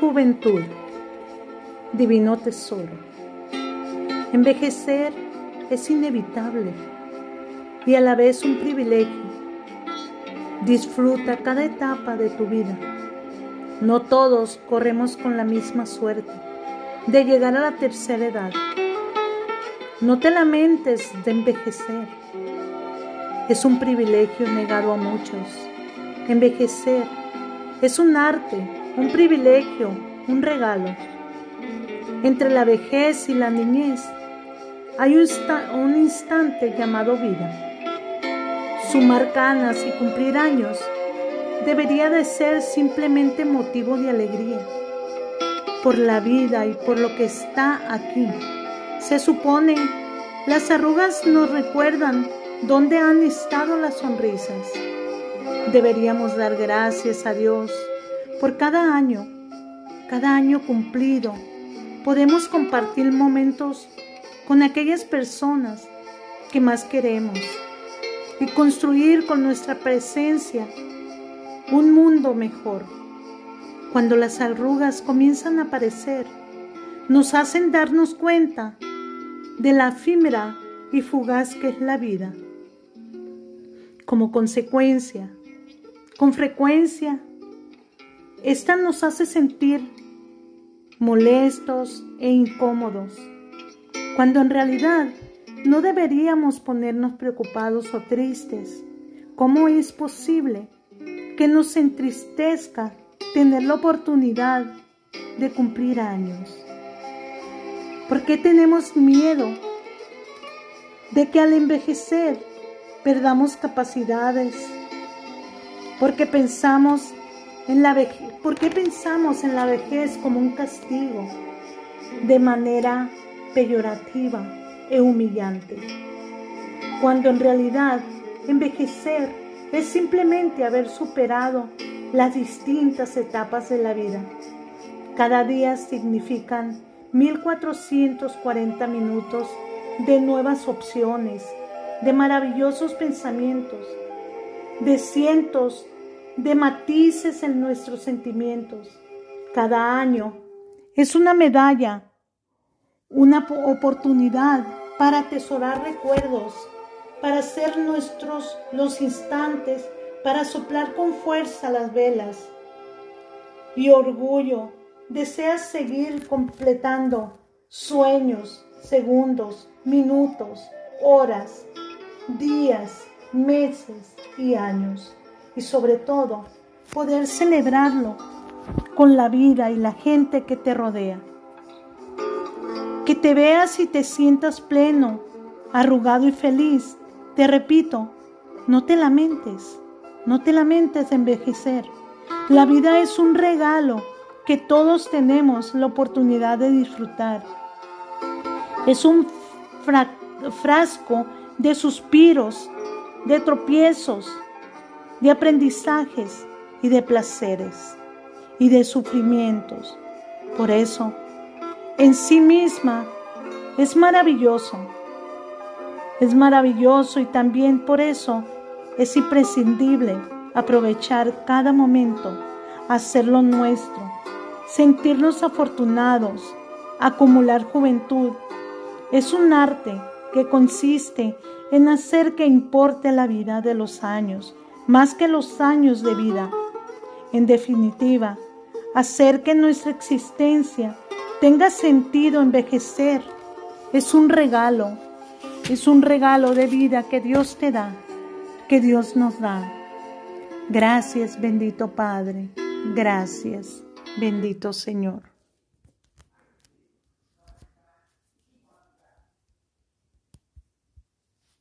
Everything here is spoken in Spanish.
Juventud, divino tesoro. Envejecer es inevitable y a la vez un privilegio. Disfruta cada etapa de tu vida. No todos corremos con la misma suerte de llegar a la tercera edad. No te lamentes de envejecer. Es un privilegio negado a muchos. Envejecer es un arte un privilegio, un regalo. Entre la vejez y la niñez hay un, instante llamado vida. Sumar canas y cumplir años debería de ser simplemente motivo de alegría por la vida y por lo que está aquí. Se supone las arrugas nos recuerdan dónde han estado las sonrisas. Deberíamos dar gracias a Dios por cada año, cada año cumplido, podemos compartir momentos con aquellas personas que más queremos y construir con nuestra presencia un mundo mejor. Cuando las arrugas comienzan a aparecer, nos hacen darnos cuenta de la efímera y fugaz que es la vida. Como consecuencia, con frecuencia esta nos hace sentir molestos e incómodos, cuando en realidad no deberíamos ponernos preocupados o tristes. ¿Cómo es posible que nos entristezca tener la oportunidad de cumplir años? ¿Por qué tenemos miedo de que al envejecer perdamos capacidades? Porque pensamos en la ¿Por qué pensamos en la vejez como un castigo de manera peyorativa e humillante? Cuando en realidad envejecer es simplemente haber superado las distintas etapas de la vida. Cada día significan 1440 minutos de nuevas opciones, de maravillosos pensamientos, de cientos de matices en nuestros sentimientos. Cada año es una medalla, una oportunidad para atesorar recuerdos, para hacer nuestros los instantes, para soplar con fuerza las velas. Y orgullo, deseas seguir completando sueños, segundos, minutos, horas, días, meses y años y sobre todo poder celebrarlo con la vida y la gente que te rodea. Que te veas y te sientas pleno, arrugado y feliz. Te repito, no te lamentes, no te lamentes de envejecer. La vida es un regalo que todos tenemos la oportunidad de disfrutar. Es un frasco de suspiros, de tropiezos, de aprendizajes y de placeres y de sufrimientos. Por eso, en sí misma es maravilloso. Es maravilloso y también por eso es imprescindible aprovechar cada momento, hacerlo nuestro, sentirnos afortunados, acumular juventud. Es un arte que consiste en hacer que importe la vida de los años más que los años de vida. En definitiva, hacer que nuestra existencia tenga sentido envejecer es un regalo, es un regalo de vida que Dios te da, que Dios nos da. Gracias, bendito Padre, gracias, bendito Señor.